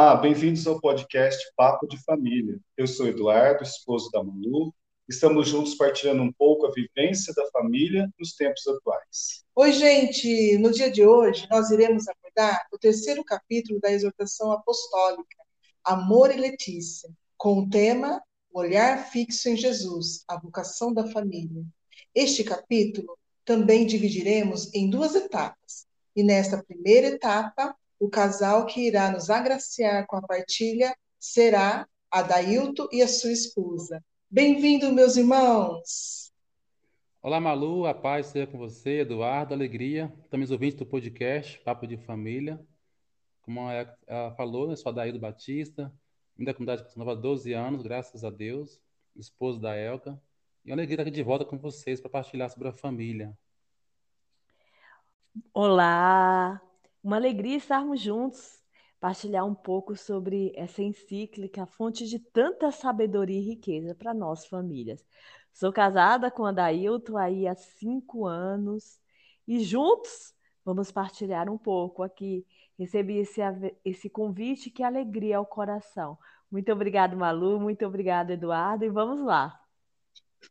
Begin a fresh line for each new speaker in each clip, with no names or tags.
Olá, bem-vindos ao podcast Papo de Família. Eu sou Eduardo, esposo da Manu. Estamos juntos partilhando um pouco a vivência da família nos tempos atuais.
Oi, gente! No dia de hoje, nós iremos abordar o terceiro capítulo da exortação apostólica, Amor e Letícia, com o tema Olhar fixo em Jesus, a vocação da família. Este capítulo também dividiremos em duas etapas. E nesta primeira etapa, o casal que irá nos agraciar com a partilha será Adailto e a sua esposa. Bem-vindo, meus irmãos!
Olá, Malu, a paz seja com você, Eduardo, alegria. Estamos ouvintes do podcast Papo de Família. Como ela falou, eu sou Adailto Batista, vim da comunidade Nova há 12 anos, graças a Deus, esposo da Elka. E é uma alegria estar aqui de volta com vocês para partilhar sobre a família.
Olá, uma alegria estarmos juntos, partilhar um pouco sobre essa encíclica, fonte de tanta sabedoria e riqueza para nós famílias. Sou casada com a Dailton aí há cinco anos e juntos vamos partilhar um pouco aqui. Recebi esse, esse convite, que alegria ao coração. Muito obrigado, Malu, muito obrigado, Eduardo, e vamos lá.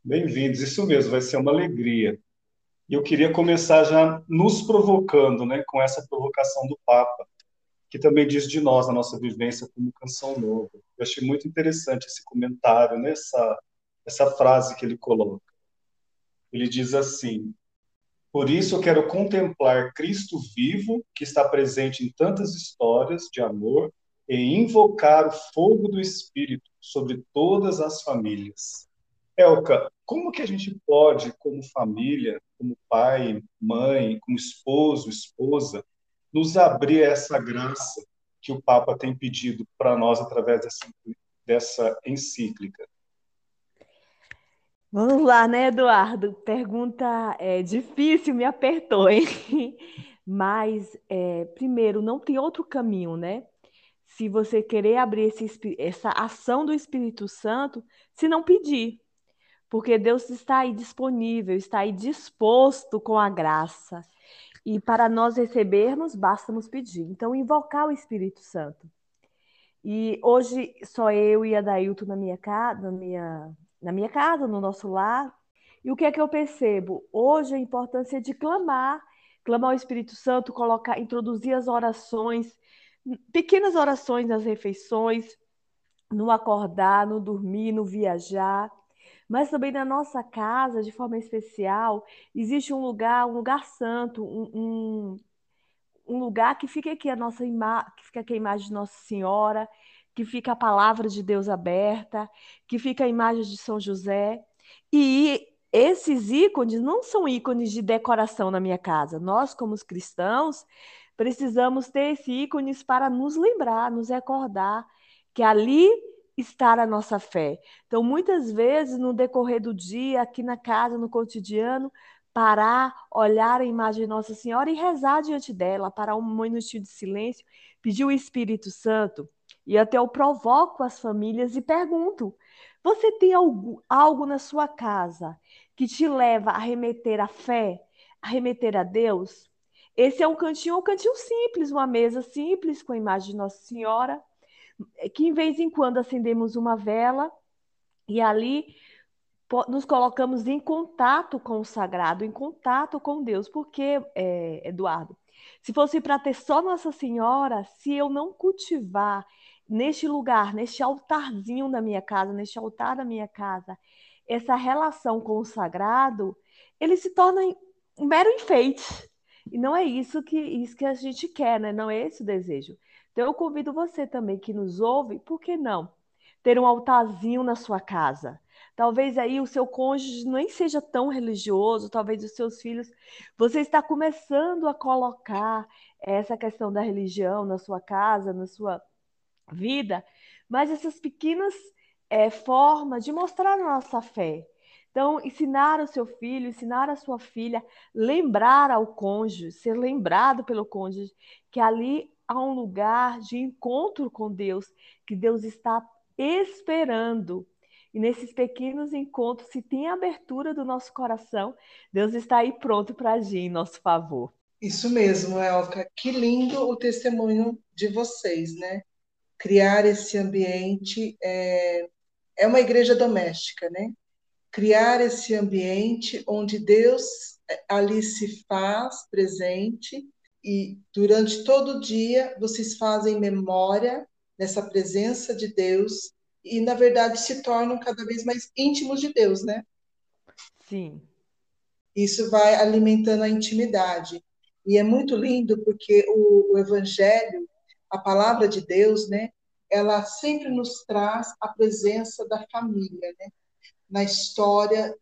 Bem-vindos, isso mesmo, vai ser uma alegria. E eu queria começar já nos provocando, né, com essa provocação do Papa, que também diz de nós, a nossa vivência como canção nova. Eu achei muito interessante esse comentário, né, essa, essa frase que ele coloca. Ele diz assim: Por isso eu quero contemplar Cristo vivo, que está presente em tantas histórias de amor, e invocar o fogo do Espírito sobre todas as famílias. Elka, como que a gente pode, como família, como pai, mãe, como esposo, esposa, nos abrir a essa graça que o Papa tem pedido para nós através dessa, dessa encíclica?
Vamos lá, né, Eduardo? Pergunta é, difícil, me apertou, hein? Mas, é, primeiro, não tem outro caminho, né? Se você querer abrir esse, essa ação do Espírito Santo, se não pedir porque Deus está aí disponível, está aí disposto com a graça. E para nós recebermos, basta nos pedir. Então, invocar o Espírito Santo. E hoje só eu e a Dailton na minha casa, na minha, na minha casa, no nosso lar. E o que é que eu percebo? Hoje a importância de clamar, clamar o Espírito Santo, colocar, introduzir as orações, pequenas orações nas refeições, no acordar, no dormir, no viajar mas também na nossa casa, de forma especial, existe um lugar, um lugar santo, um, um, um lugar que fica aqui a nossa imagem, que fica aqui a imagem de Nossa Senhora, que fica a palavra de Deus aberta, que fica a imagem de São José. E esses ícones não são ícones de decoração na minha casa. Nós, como os cristãos, precisamos ter esses ícones para nos lembrar, nos recordar que ali estar a nossa fé. Então, muitas vezes, no decorrer do dia, aqui na casa, no cotidiano, parar, olhar a imagem de Nossa Senhora e rezar diante dela, parar um minutinho de silêncio, pedir o Espírito Santo. E até eu provoco as famílias e pergunto: você tem algo, algo na sua casa que te leva a remeter à fé, a remeter a Deus? Esse é um cantinho, um cantinho simples, uma mesa simples com a imagem de Nossa Senhora que em vez em quando acendemos uma vela e ali nos colocamos em contato com o sagrado, em contato com Deus. Porque, é, Eduardo, se fosse para ter só Nossa Senhora, se eu não cultivar neste lugar, neste altarzinho da minha casa, neste altar da minha casa, essa relação com o sagrado, ele se torna um mero enfeite. E não é isso que, isso que a gente quer, né? Não é esse o desejo. Então eu convido você também que nos ouve, por que não? Ter um altarzinho na sua casa. Talvez aí o seu cônjuge nem seja tão religioso, talvez os seus filhos. Você está começando a colocar essa questão da religião na sua casa, na sua vida, mas essas pequenas é, formas de mostrar a nossa fé. Então, ensinar o seu filho, ensinar a sua filha, lembrar ao cônjuge, ser lembrado pelo cônjuge, que ali a um lugar de encontro com Deus, que Deus está esperando. E nesses pequenos encontros, se tem abertura do nosso coração, Deus está aí pronto para agir em nosso favor.
Isso mesmo, Elka. Que lindo o testemunho de vocês, né? criar esse ambiente é, é uma igreja doméstica, né? Criar esse ambiente onde Deus é, ali se faz presente e durante todo o dia vocês fazem memória dessa presença de Deus e na verdade se tornam cada vez mais íntimos de Deus, né?
Sim.
Isso vai alimentando a intimidade. E é muito lindo porque o, o evangelho, a palavra de Deus, né, ela sempre nos traz a presença da família, né? Na história,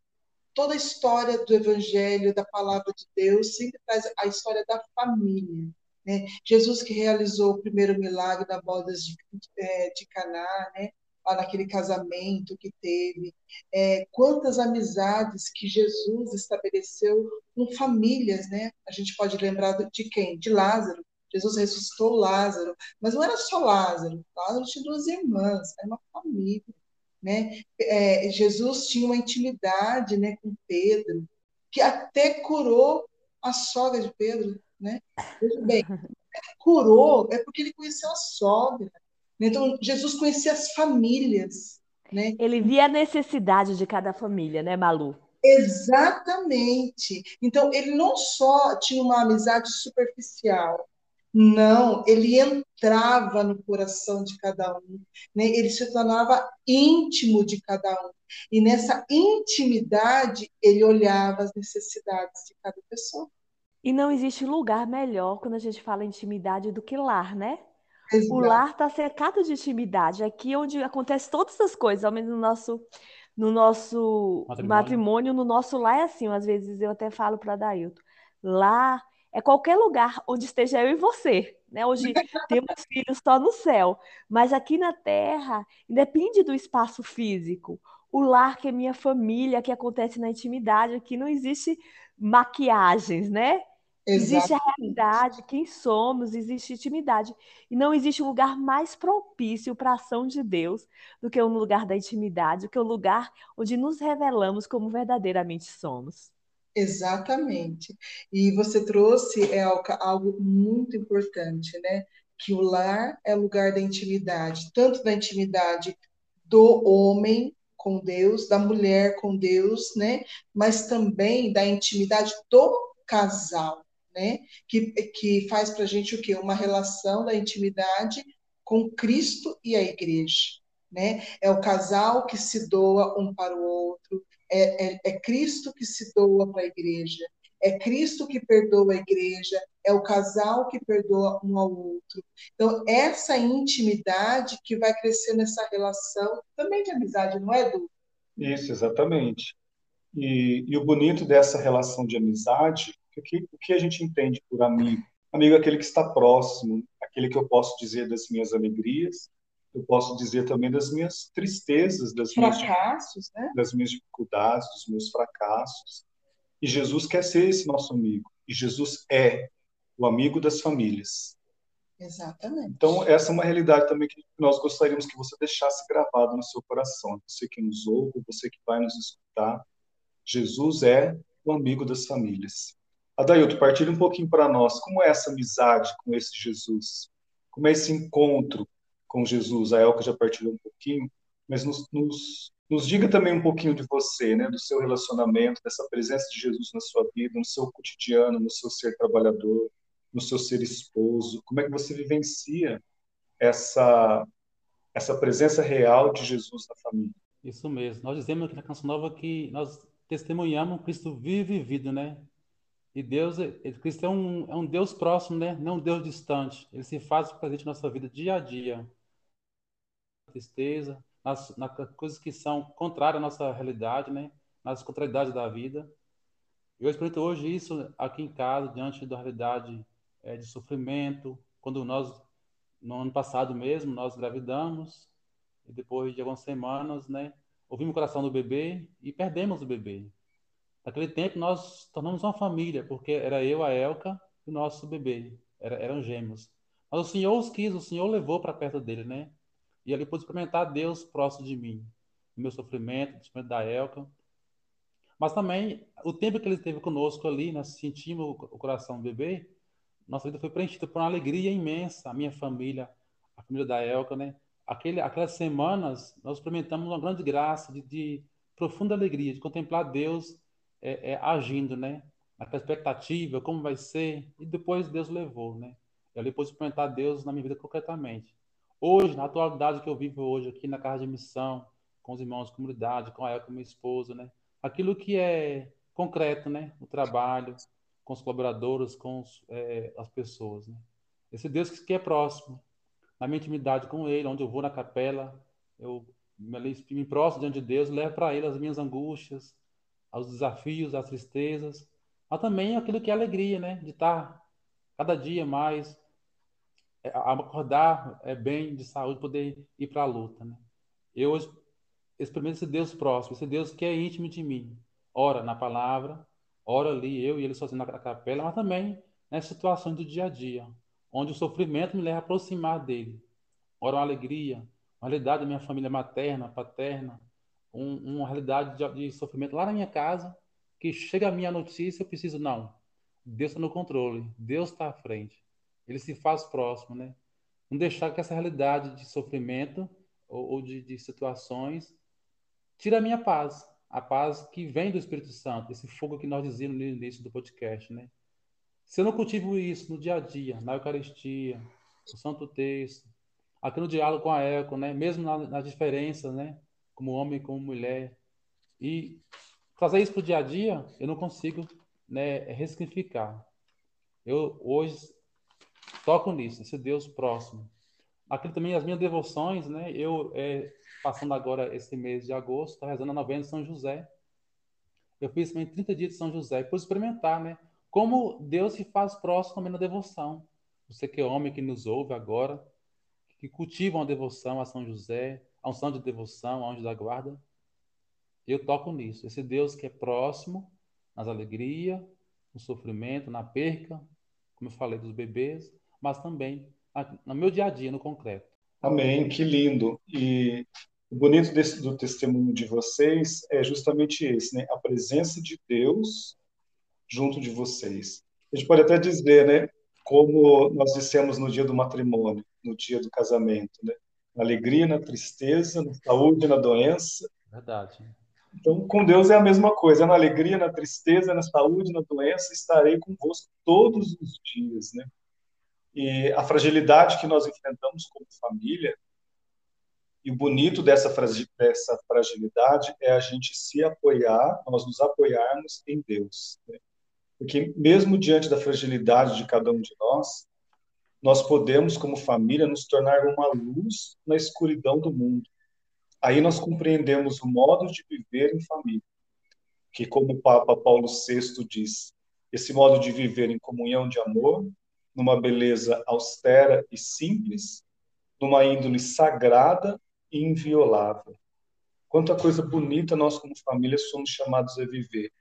toda a história do Evangelho, da palavra de Deus, sempre traz a história da família. Né? Jesus que realizou o primeiro milagre da boda de, é, de Caná, né? lá naquele casamento que teve, é, quantas amizades que Jesus estabeleceu com famílias, né? A gente pode lembrar de quem? De Lázaro. Jesus ressuscitou Lázaro, mas não era só Lázaro. Lázaro tinha duas irmãs, era uma família, né? É, Jesus tinha uma intimidade, né, com Pedro, que até curou a sogra de Pedro, né? Veja bem, curou é porque ele conheceu a sogra. Então, Jesus conhecia as famílias. Né?
Ele via a necessidade de cada família, né, Malu?
Exatamente. Então, ele não só tinha uma amizade superficial, não, ele entrava no coração de cada um, né? ele se tornava íntimo de cada um. E nessa intimidade, ele olhava as necessidades de cada pessoa.
E não existe lugar melhor quando a gente fala intimidade do que lar, né? Exato. O lar está cercado de intimidade. Aqui onde acontece todas as coisas, ao menos no nosso, no nosso matrimônio. matrimônio no nosso lar é assim. Às vezes eu até falo para Dailton, lá é qualquer lugar onde esteja eu e você. Né? Hoje temos filhos só no céu, mas aqui na Terra independe do espaço físico. O lar que é minha família, que acontece na intimidade, aqui não existe maquiagens, né? Existe a realidade, quem somos, existe intimidade. E não existe um lugar mais propício para a ação de Deus do que um lugar da intimidade, do que um lugar onde nos revelamos como verdadeiramente somos.
Exatamente. E você trouxe, Elka, algo muito importante, né? Que o lar é lugar da intimidade, tanto da intimidade do homem com Deus, da mulher com Deus, né? Mas também da intimidade do casal né? Que, que faz para a gente o quê? Uma relação da intimidade com Cristo e a igreja. Né? É o casal que se doa um para o outro, é, é, é Cristo que se doa para a igreja, é Cristo que perdoa a igreja, é o casal que perdoa um ao outro. Então, essa intimidade que vai crescer nessa relação também de amizade, não é, Edu?
Isso, exatamente. E, e o bonito dessa relação de amizade o que, o que a gente entende por amigo? Amigo é aquele que está próximo, aquele que eu posso dizer das minhas alegrias, eu posso dizer também das minhas tristezas, das
fracassos,
minhas, né? das minhas dificuldades, dos meus fracassos. E Jesus quer ser esse nosso amigo. E Jesus é o amigo das famílias.
Exatamente.
Então, essa é uma realidade também que nós gostaríamos que você deixasse gravado no seu coração. Você que nos ouve, você que vai nos escutar. Jesus é o amigo das famílias. Adailto, partilhe um pouquinho para nós como é essa amizade com esse Jesus, como é esse encontro com Jesus. A Elka já partilhou um pouquinho, mas nos, nos, nos diga também um pouquinho de você, né, do seu relacionamento, dessa presença de Jesus na sua vida, no seu cotidiano, no seu ser trabalhador, no seu ser esposo. Como é que você vivencia essa essa presença real de Jesus na família?
Isso mesmo. Nós dizemos aqui na Canção Nova que nós testemunhamos Cristo vivo e vivido, né? E Deus, ele, Cristo é um, é um Deus próximo, né? Não um Deus distante. Ele se faz presente na nossa vida dia a dia. Tristeza, nas, nas coisas que são contrárias à nossa realidade, né? Nas contrariedades da vida. Eu experimento hoje isso aqui em casa, diante da realidade é, de sofrimento. Quando nós, no ano passado mesmo, nós gravidamos, e depois de algumas semanas, né? Ouvimos o coração do bebê e perdemos o bebê. Naquele tempo, nós tornamos uma família, porque era eu, a Elka e o nosso bebê. Era, eram gêmeos. Mas o Senhor os quis, o Senhor levou para perto dele, né? E ali pude experimentar Deus próximo de mim. O meu sofrimento, o sofrimento da Elka. Mas também, o tempo que ele esteve conosco ali, nós sentimos o coração do bebê, nossa vida foi preenchida por uma alegria imensa. A minha família, a família da Elka, né? Aquele, aquelas semanas, nós experimentamos uma grande graça de, de profunda alegria, de contemplar Deus é, é, agindo, né? Naquela expectativa, como vai ser, e depois Deus levou, né? Eu depois experimentar Deus na minha vida concretamente. Hoje, na atualidade que eu vivo hoje aqui na casa de missão, com os irmãos de comunidade, com a Elka, minha esposa, né? Aquilo que é concreto, né? O trabalho, com os colaboradores, com os, é, as pessoas, né? Esse Deus que é próximo, na minha intimidade com Ele, onde eu vou na capela, eu me, prostro diante de Deus, levo para Ele as minhas angústias, os desafios, as tristezas, mas também aquilo que é alegria, né? De estar cada dia mais, acordar é, bem, de saúde, poder ir para a luta, né? Eu experimento esse Deus próximo, esse Deus que é íntimo de mim. Ora na palavra, ora ali, eu e ele sozinho na capela, mas também nas situações do dia a dia, onde o sofrimento me leva a aproximar dele. Ora, uma alegria, uma realidade da minha família materna, paterna, um, uma realidade de, de, sofrimento lá na minha casa, que chega a minha notícia, eu preciso, não. Deus está no controle, Deus está à frente. Ele se faz próximo, né? Não deixar que essa realidade de sofrimento ou, ou de, de situações tire a minha paz. A paz que vem do Espírito Santo, esse fogo que nós dizíamos no início do podcast, né? Se eu não cultivo isso no dia a dia, na Eucaristia, no Santo Texto, aqui no diálogo com a Eco, né? mesmo nas na diferenças, né? como homem como mulher, e trazer isso para o dia a dia, eu não consigo né, ressignificar. Eu hoje toco nisso, esse Deus próximo. Aqui também as minhas devoções, né? Eu, é, passando agora esse mês de agosto, estou rezando a novena de São José. Eu fiz também 30 dias de São José, por experimentar, né? como Deus se faz próximo também na devoção. Você que é homem que nos ouve agora, que cultiva uma devoção a São José, a unção de devoção, a anjo da guarda, eu toco nisso. Esse Deus que é próximo nas alegrias, no sofrimento, na perca, como eu falei dos bebês, mas também no meu dia a dia, no concreto.
Amém, que lindo. E o bonito desse, do testemunho de vocês é justamente esse, né? A presença de Deus junto de vocês. A gente pode até dizer, né, como nós dissemos no dia do matrimônio, no dia do casamento, né? Na alegria, na tristeza, na saúde, na doença.
Verdade.
Então, com Deus é a mesma coisa. Na alegria, na tristeza, na saúde, na doença, estarei convosco todos os dias, né? E a fragilidade que nós enfrentamos como família, e o bonito dessa, dessa fragilidade é a gente se apoiar, nós nos apoiarmos em Deus. Né? Porque mesmo diante da fragilidade de cada um de nós, nós podemos, como família, nos tornar uma luz na escuridão do mundo. Aí nós compreendemos o modo de viver em família, que como o Papa Paulo VI diz, esse modo de viver em comunhão de amor, numa beleza austera e simples, numa índole sagrada e inviolável. Quanta coisa bonita nós como família somos chamados a viver.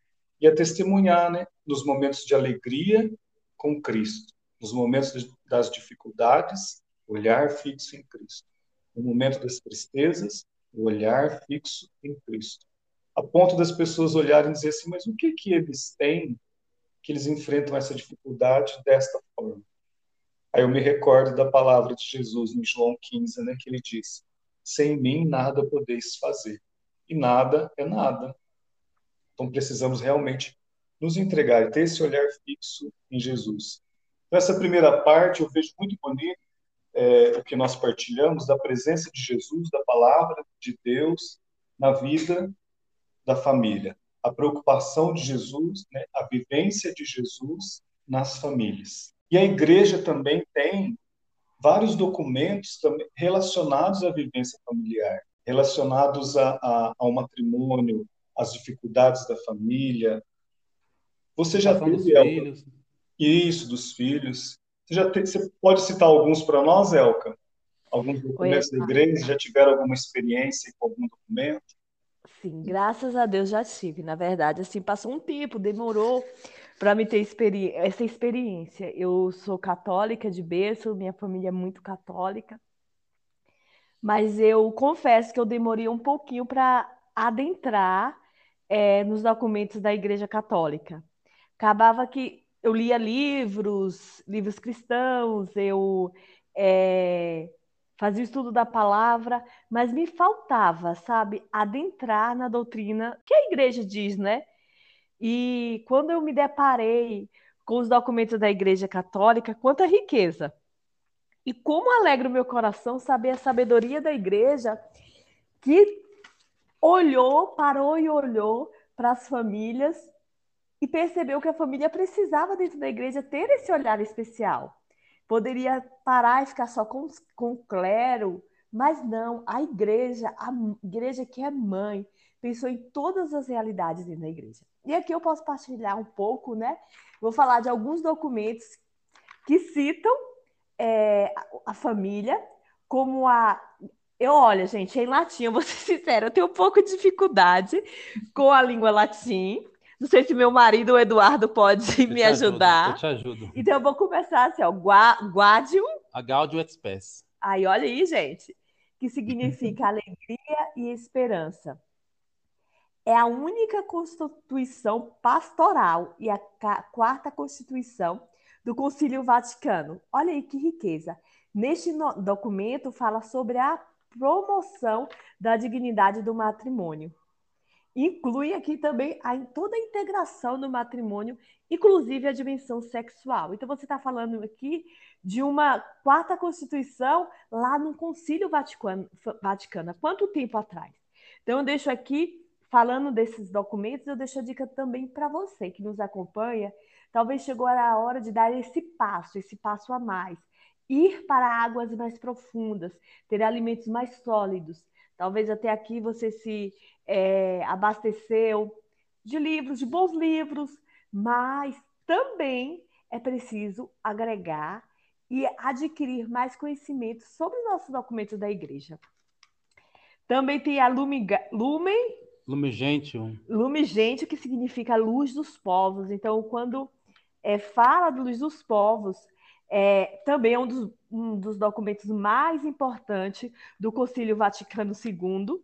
E a testemunhar, né, nos momentos de alegria com Cristo, nos momentos das dificuldades, olhar fixo em Cristo, no momento das tristezas, olhar fixo em Cristo, a ponto das pessoas olharem e dizer assim, mas o que que eles têm que eles enfrentam essa dificuldade desta forma? Aí eu me recordo da palavra de Jesus em João 15, né, que ele diz: sem mim nada podeis fazer. E nada é nada. Então precisamos realmente nos entregar e ter esse olhar fixo em Jesus. Nessa primeira parte, eu vejo muito bonito é, o que nós partilhamos da presença de Jesus, da palavra de Deus na vida da família. A preocupação de Jesus, né, a vivência de Jesus nas famílias. E a igreja também tem vários documentos relacionados à vivência familiar, relacionados a, a, ao matrimônio, as dificuldades da família. Você já teve dos filhos. isso dos filhos? Você já te... você pode citar alguns para nós, Elka? Alguns documentos Oi, da igreja já tiveram alguma experiência com algum documento?
Sim, graças a Deus já tive. Na verdade, assim, passou um tempo, demorou para me ter experi essa experiência. Eu sou católica de berço, minha família é muito católica, mas eu confesso que eu demorei um pouquinho para adentrar é, nos documentos da Igreja Católica. Acabava que eu lia livros, livros cristãos, eu é, fazia o estudo da palavra, mas me faltava, sabe, adentrar na doutrina que a igreja diz, né? E quando eu me deparei com os documentos da Igreja Católica, quanta riqueza! E como alegra o meu coração saber a sabedoria da igreja que olhou, parou e olhou para as famílias e percebeu que a família precisava, dentro da igreja, ter esse olhar especial. Poderia parar e ficar só com, com o clero, mas não, a igreja, a igreja que é mãe, pensou em todas as realidades dentro da igreja. E aqui eu posso partilhar um pouco, né? Vou falar de alguns documentos que citam é, a família como a eu, olha, gente, em latim, eu vou ser sincera, eu tenho um pouco de dificuldade com a língua latim. Não sei se meu marido, o Eduardo, pode
Eu
me
te ajudo,
ajudar.
Eu te ajudo.
Então, eu vou começar assim, ó. Gua- Guadium.
A Gaudium et Spes.
Aí, olha aí, gente. Que significa alegria e esperança. É a única constituição pastoral e a quarta constituição do Concílio Vaticano. Olha aí que riqueza. Neste documento fala sobre a promoção da dignidade do matrimônio. Inclui aqui também a, toda a integração do matrimônio, inclusive a dimensão sexual. Então, você está falando aqui de uma quarta constituição lá no Concílio Vaticano, Vaticano. Quanto tempo atrás? Então, eu deixo aqui, falando desses documentos, eu deixo a dica também para você que nos acompanha. Talvez chegou a hora de dar esse passo, esse passo a mais. Ir para águas mais profundas, ter alimentos mais sólidos. Talvez até aqui você se é, abasteceu de livros, de bons livros, mas também é preciso agregar e adquirir mais conhecimento sobre os nossos documentos da igreja. Também tem a Lumen, Lumen,
Lume Gentium.
Lume Gentium, que significa luz dos povos. Então, quando é, fala de luz dos povos, é, também é um dos, um dos documentos mais importantes do Concílio Vaticano II.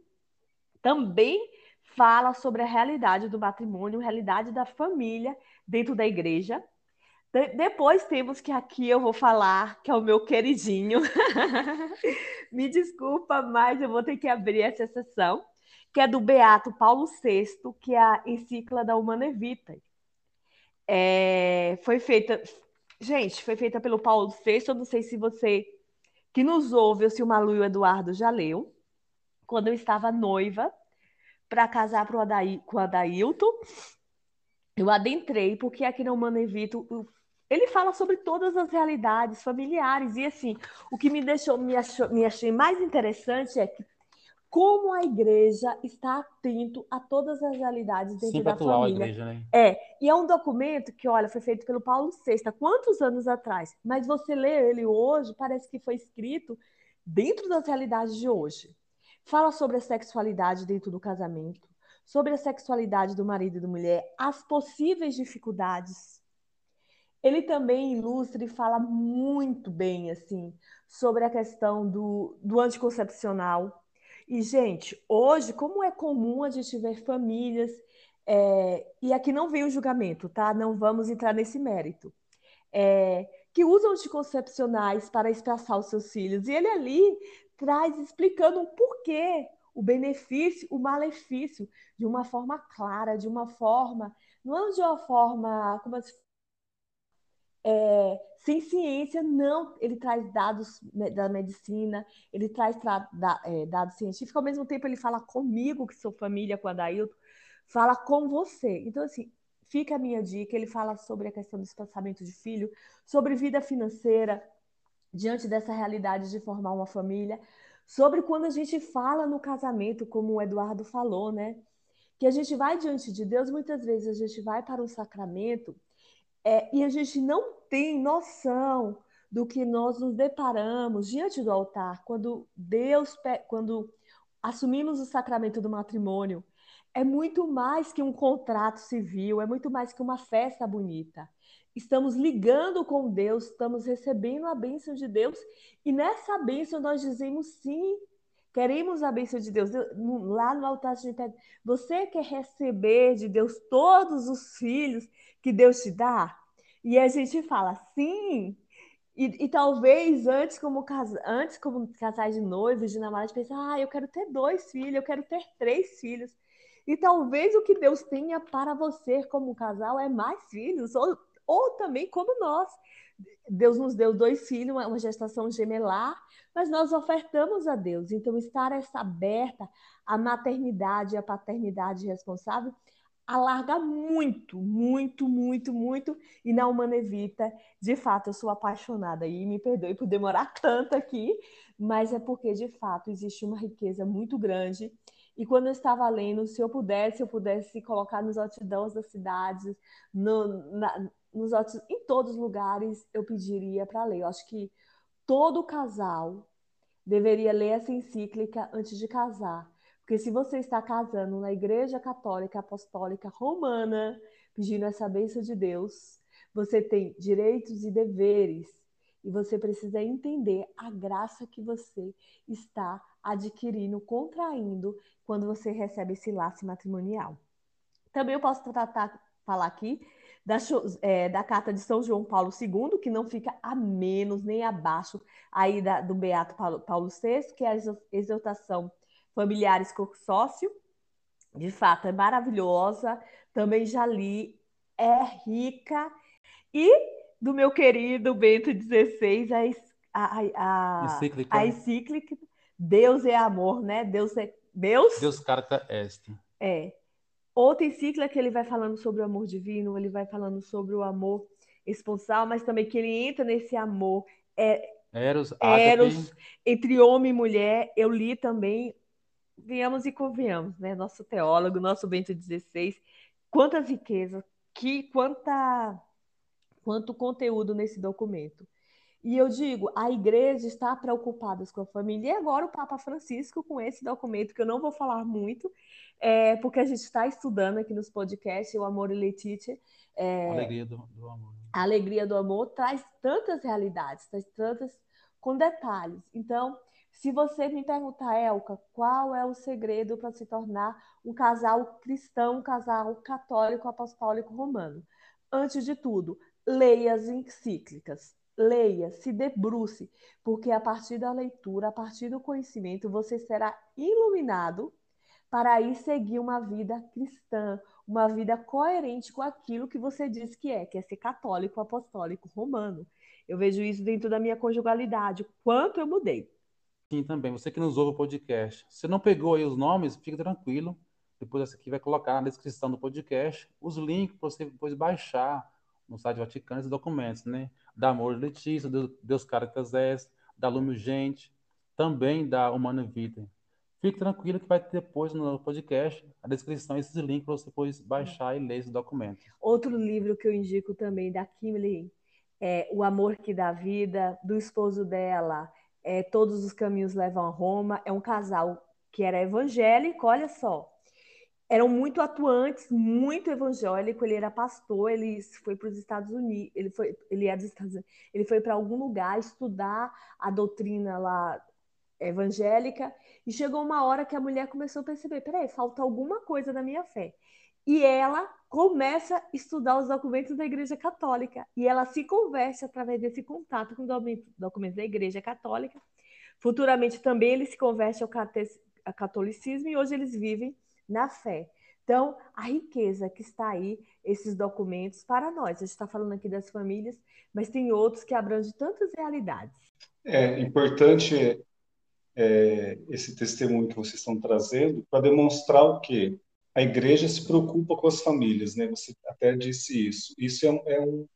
Também fala sobre a realidade do matrimônio, realidade da família dentro da igreja. De depois temos que aqui eu vou falar, que é o meu queridinho. Me desculpa, mas eu vou ter que abrir essa sessão, que é do Beato Paulo VI, que é a encíclica da Humana Vitae. É, foi feita, gente, foi feita pelo Paulo VI. Eu não sei se você que nos ouve ou se o Malu e o Eduardo já leu. Quando eu estava noiva para casar pro com o Adailton, eu adentrei, porque aqui na Humana Evito ele fala sobre todas as realidades familiares. E assim, o que me deixou, me, achou, me achei mais interessante é que como a igreja está atento a todas as realidades dentro
Sempre
da
atual
família.
a igreja, né?
É, e é um documento que, olha, foi feito pelo Paulo VI, há quantos anos atrás? Mas você lê ele hoje, parece que foi escrito dentro das realidades de hoje. Fala sobre a sexualidade dentro do casamento, sobre a sexualidade do marido e da mulher, as possíveis dificuldades. Ele também ilustra e fala muito bem, assim, sobre a questão do, do anticoncepcional. E, gente, hoje, como é comum a gente ver famílias, é, e aqui não vem o julgamento, tá? Não vamos entrar nesse mérito. É, que usam anticoncepcionais para espaçar os seus filhos. E ele ali traz explicando o porquê, o benefício, o malefício, de uma forma clara, de uma forma, não de uma forma como se é, sem ciência, não. Ele traz dados da medicina, ele traz da, é, dados científicos, ao mesmo tempo ele fala comigo, que sou família com a Dailton, fala com você. Então, assim, fica a minha dica, ele fala sobre a questão do espaçamento de filho, sobre vida financeira, diante dessa realidade de formar uma família, sobre quando a gente fala no casamento, como o Eduardo falou, né? Que a gente vai diante de Deus, muitas vezes a gente vai para um sacramento é, e a gente não tem noção do que nós nos deparamos diante do altar, quando Deus, quando assumimos o sacramento do matrimônio, é muito mais que um contrato civil, é muito mais que uma festa bonita. Estamos ligando com Deus, estamos recebendo a bênção de Deus, e nessa bênção nós dizemos sim, queremos a bênção de Deus. Lá no altar gente pede, você quer receber de Deus todos os filhos que Deus te dá? E a gente fala sim. E, e, talvez antes como, antes, como casais de noivos, de namorados, pensar, ah, eu quero ter dois filhos, eu quero ter três filhos. E talvez o que Deus tenha para você como casal é mais filhos, ou, ou também como nós. Deus nos deu dois filhos, uma gestação gemelar, mas nós ofertamos a Deus. Então, estar essa aberta à maternidade e à paternidade responsável alarga muito, muito, muito, muito. E na Humanevita, de fato, eu sou apaixonada. E me perdoe por demorar tanto aqui, mas é porque, de fato, existe uma riqueza muito grande. E quando eu estava lendo, se eu pudesse, eu pudesse colocar nos outdoors das cidades, no, na, nos outros, em todos os lugares, eu pediria para ler. Eu acho que todo casal deveria ler essa encíclica antes de casar porque se você está casando na Igreja Católica Apostólica Romana, pedindo essa bênção de Deus, você tem direitos e deveres e você precisa entender a graça que você está adquirindo, contraindo quando você recebe esse laço matrimonial. Também eu posso tratar, falar aqui da, é, da carta de São João Paulo II, que não fica a menos nem abaixo aí da, do Beato Paulo, Paulo VI, que é a exortação Familiares Consórcio. De fato, é maravilhosa. Também já li, é rica. E do meu querido Bento XVI, a, a, a, encíclica. a encíclica Deus é amor, né? Deus é Deus.
Deus carta est.
É. Outra encíclica que ele vai falando sobre o amor divino, ele vai falando sobre o amor esponsal, mas também que ele entra nesse amor é,
Eros,
Eros entre homem e mulher. Eu li também viemos e convenhamos, né? Nosso teólogo, nosso Bento XVI, quantas riquezas, que quanta quanto conteúdo nesse documento. E eu digo, a igreja está preocupada com a família. E agora o Papa Francisco com esse documento, que eu não vou falar muito, é, porque a gente está estudando aqui nos podcasts, o Amor e Letícia. É,
a alegria do, do amor.
A alegria do amor traz tantas realidades, traz tantas com detalhes. Então, se você me perguntar, Elka, qual é o segredo para se tornar um casal cristão, um casal católico apostólico romano? Antes de tudo, leia as encíclicas. Leia, se debruce, porque a partir da leitura, a partir do conhecimento, você será iluminado para aí seguir uma vida cristã, uma vida coerente com aquilo que você diz que é, que é ser católico, apostólico, romano. Eu vejo isso dentro da minha conjugalidade, quanto eu mudei.
Sim, também. Você que nos ouve o podcast. Se não pegou aí os nomes, fique tranquilo. Depois essa aqui vai colocar na descrição do podcast os links para você depois baixar no site Vaticano esses documentos, né? Da Amor Letícia, Deus, Deus Es, da Lume Gente, também da Humana Vita. Fique tranquilo que vai ter depois no podcast a descrição esses links para você depois baixar e ler esses documentos.
Outro livro que eu indico também da Kimberly é O Amor que dá Vida, do esposo dela, é, Todos os Caminhos Levam a Roma. É um casal que era evangélico, olha só. Eram muito atuantes, muito evangélico. Ele era pastor, ele foi para os Estados Unidos, ele foi, ele é dos Estados Unidos, ele foi para algum lugar estudar a doutrina lá evangélica e chegou uma hora que a mulher começou a perceber, peraí, falta alguma coisa na minha fé. E ela começa a estudar os documentos da Igreja Católica e ela se converte através desse contato com documentos da Igreja Católica. Futuramente também ele se converte ao catolicismo e hoje eles vivem na fé. Então, a riqueza que está aí, esses documentos para nós. A gente está falando aqui das famílias, mas tem outros que abrangem tantas realidades.
É importante é, esse testemunho que vocês estão trazendo para demonstrar o quê? a igreja se preocupa com as famílias, né? Você até disse isso. Isso é, é um,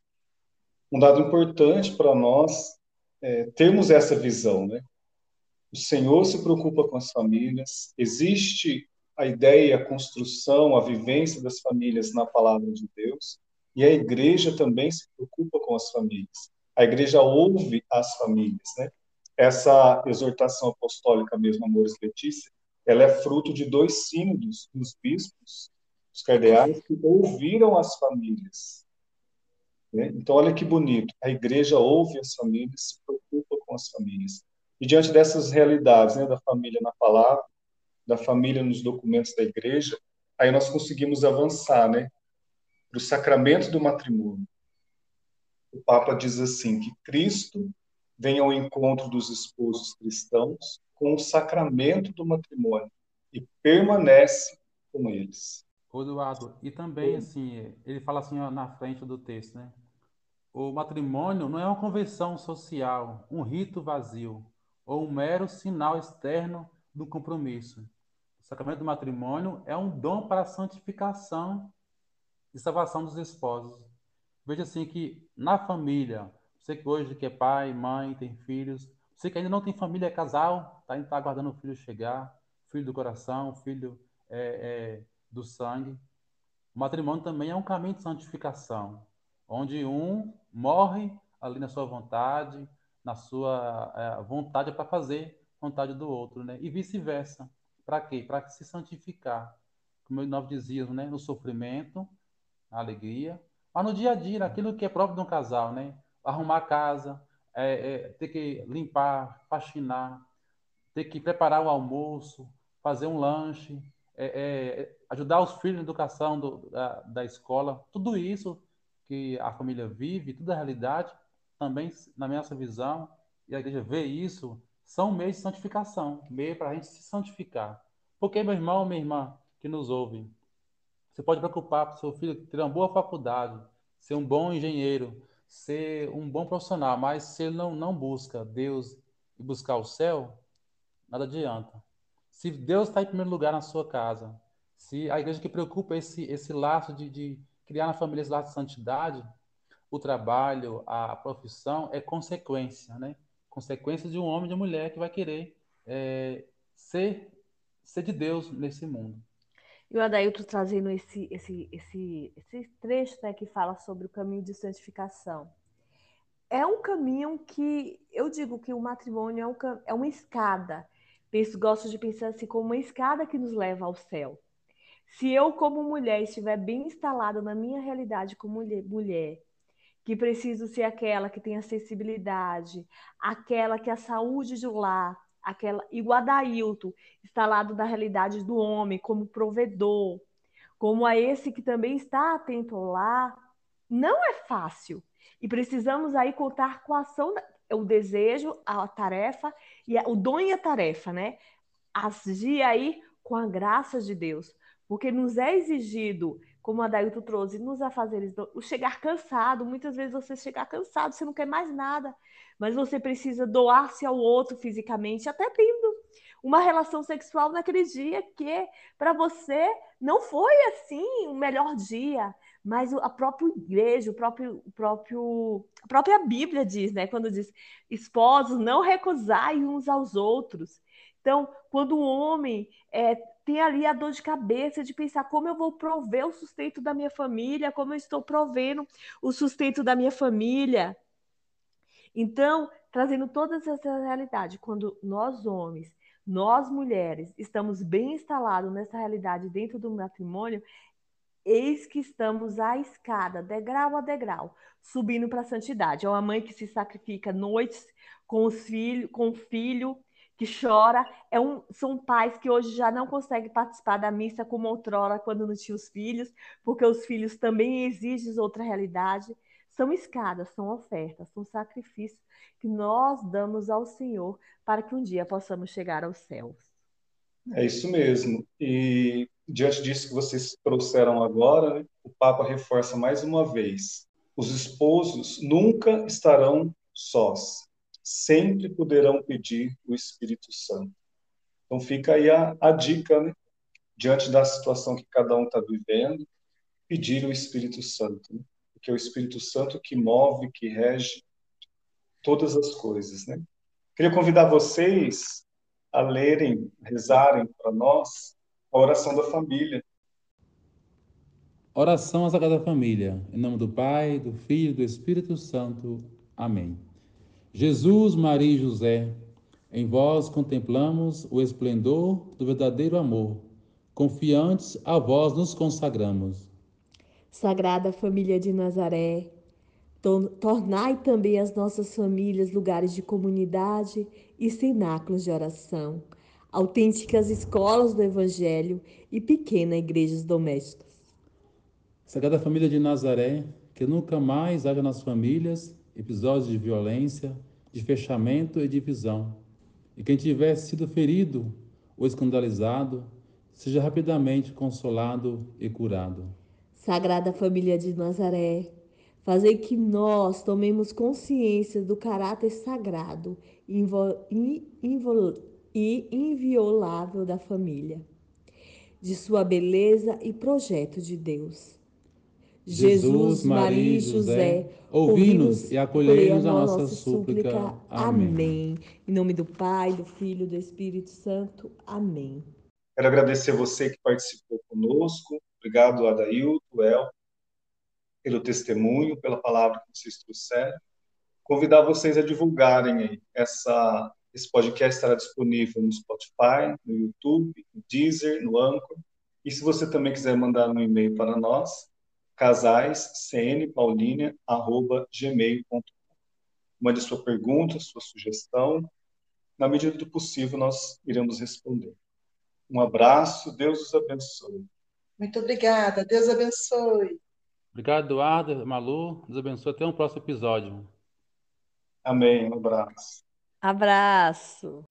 um, dado importante para nós é, termos essa visão, né? O Senhor se preocupa com as famílias. Existe a ideia, a construção, a vivência das famílias na palavra de Deus. E a igreja também se preocupa com as famílias. A igreja ouve as famílias, né? Essa exortação apostólica mesmo, Amores Letícia, ela é fruto de dois sínodos dos bispos, os cardeais, que ouviram as famílias. Né? Então, olha que bonito. A igreja ouve as famílias, se preocupa com as famílias. E diante dessas realidades, né, da família na palavra, da família nos documentos da igreja, aí nós conseguimos avançar, né, para o sacramento do matrimônio. o Papa diz assim que Cristo vem ao encontro dos esposos cristãos com o sacramento do matrimônio e permanece com eles.
Eduardo, e também assim, ele fala assim na frente do texto, né? O matrimônio não é uma convenção social, um rito vazio ou um mero sinal externo do compromisso. Sacramento do matrimônio é um dom para a santificação e salvação dos esposos. Veja assim que na família, você que hoje que é pai, mãe, tem filhos, você que ainda não tem família, é casal, está tá aguardando o filho chegar, filho do coração, filho é, é, do sangue. O matrimônio também é um caminho de santificação, onde um morre ali na sua vontade, na sua é, vontade para fazer vontade do outro, né? E vice-versa. Para quê? Para se santificar. Como nós dizíamos, né? No sofrimento, na alegria, mas no dia a dia, aquilo que é próprio de um casal, né? Arrumar a casa, é, é, ter que limpar, faxinar, ter que preparar o almoço, fazer um lanche, é, é, ajudar os filhos na educação do, da, da escola, tudo isso que a família vive, toda a realidade, também, na nossa visão, e a igreja vê isso, são meios de santificação, meio para a gente se santificar. Porque, meu irmão, minha irmã, que nos ouvem, você pode preocupar para o seu filho ter uma boa faculdade, ser um bom engenheiro, ser um bom profissional, mas se ele não, não busca Deus e buscar o céu, nada adianta. Se Deus está em primeiro lugar na sua casa, se a igreja que preocupa esse, esse laço de, de criar na família esse laço de santidade, o trabalho, a profissão é consequência, né? Consequência de um homem e de uma mulher que vai querer é, ser, ser de Deus nesse mundo.
E o Adailto trazendo esse, esse, esse, esse trecho né, que fala sobre o caminho de santificação. É um caminho que eu digo que o matrimônio é, um, é uma escada. Penso, gosto de pensar assim como uma escada que nos leva ao céu. Se eu, como mulher, estiver bem instalada na minha realidade como mulher, mulher que preciso ser aquela que tem acessibilidade, aquela que a saúde do lar, aquela e o Adailto, instalado na realidade do homem como provedor, como a esse que também está atento lá, não é fácil. E precisamos aí contar com a ação, o desejo, a tarefa e o dom e a tarefa, né? Agir aí com a graça de Deus, porque nos é exigido como a Dailton trouxe, nos afazeres, o chegar cansado, muitas vezes você chegar cansado, você não quer mais nada, mas você precisa doar-se ao outro fisicamente, até tendo uma relação sexual naquele dia que para você não foi assim o melhor dia, mas a própria igreja, o próprio, o próprio, a própria Bíblia diz, né, quando diz esposos não recusai uns aos outros. Então, quando o homem é, tem ali a dor de cabeça de pensar como eu vou prover o sustento da minha família, como eu estou provendo o sustento da minha família. Então, trazendo todas essa realidade, quando nós homens, nós mulheres, estamos bem instalados nessa realidade dentro do matrimônio, eis que estamos à escada, degrau a degrau, subindo para a santidade. É uma mãe que se sacrifica noites com os filhos, com o filho, que chora. É um, são pais que hoje já não conseguem participar da missa como outrora, quando não tinha os filhos, porque os filhos também exigem outra realidade. São escadas, são ofertas, são sacrifícios que nós damos ao Senhor para que um dia possamos chegar aos céus.
É isso mesmo. E diante disso que vocês trouxeram agora, né, o Papa reforça mais uma vez: os esposos nunca estarão sós sempre poderão pedir o Espírito Santo. Então fica aí a, a dica, né? diante da situação que cada um está vivendo, pedir o Espírito Santo, né? porque é o Espírito Santo que move, que rege todas as coisas, né? Queria convidar vocês a lerem, rezarem para nós a oração da família.
Oração à Sagrada Família. Em nome do Pai, do Filho e do Espírito Santo. Amém. Jesus, Maria e José, em vós contemplamos o esplendor do verdadeiro amor. Confiantes a vós nos consagramos.
Sagrada Família de Nazaré, tornai também as nossas famílias lugares de comunidade e cenáculos de oração, autênticas escolas do Evangelho e pequenas igrejas domésticas.
Sagrada Família de Nazaré, que nunca mais haja nas famílias episódios de violência, de fechamento e divisão. E quem tiver sido ferido ou escandalizado, seja rapidamente consolado e curado.
Sagrada Família de Nazaré, fazei que nós tomemos consciência do caráter sagrado e inviolável da família, de sua beleza e projeto de Deus.
Jesus, Maria e José, ouvi-nos e acolhei-nos a nossa súplica. Amém.
Em nome do Pai, do Filho e do Espírito Santo. Amém.
Quero agradecer você que participou conosco. Obrigado, Adailto, El, pelo testemunho, pela palavra que vocês trouxeram. Convidar vocês a divulgarem essa, esse podcast estará disponível no Spotify, no YouTube, no Deezer, no Anchor. E se você também quiser mandar um e-mail para nós, casaiscnpaulinia.gmail.com. Mande sua pergunta, sua sugestão. Na medida do possível, nós iremos responder. Um abraço, Deus os abençoe.
Muito obrigada, Deus abençoe.
Obrigado, Eduardo, Malu. Deus abençoe. Até um próximo episódio.
Amém. Um abraço.
Abraço.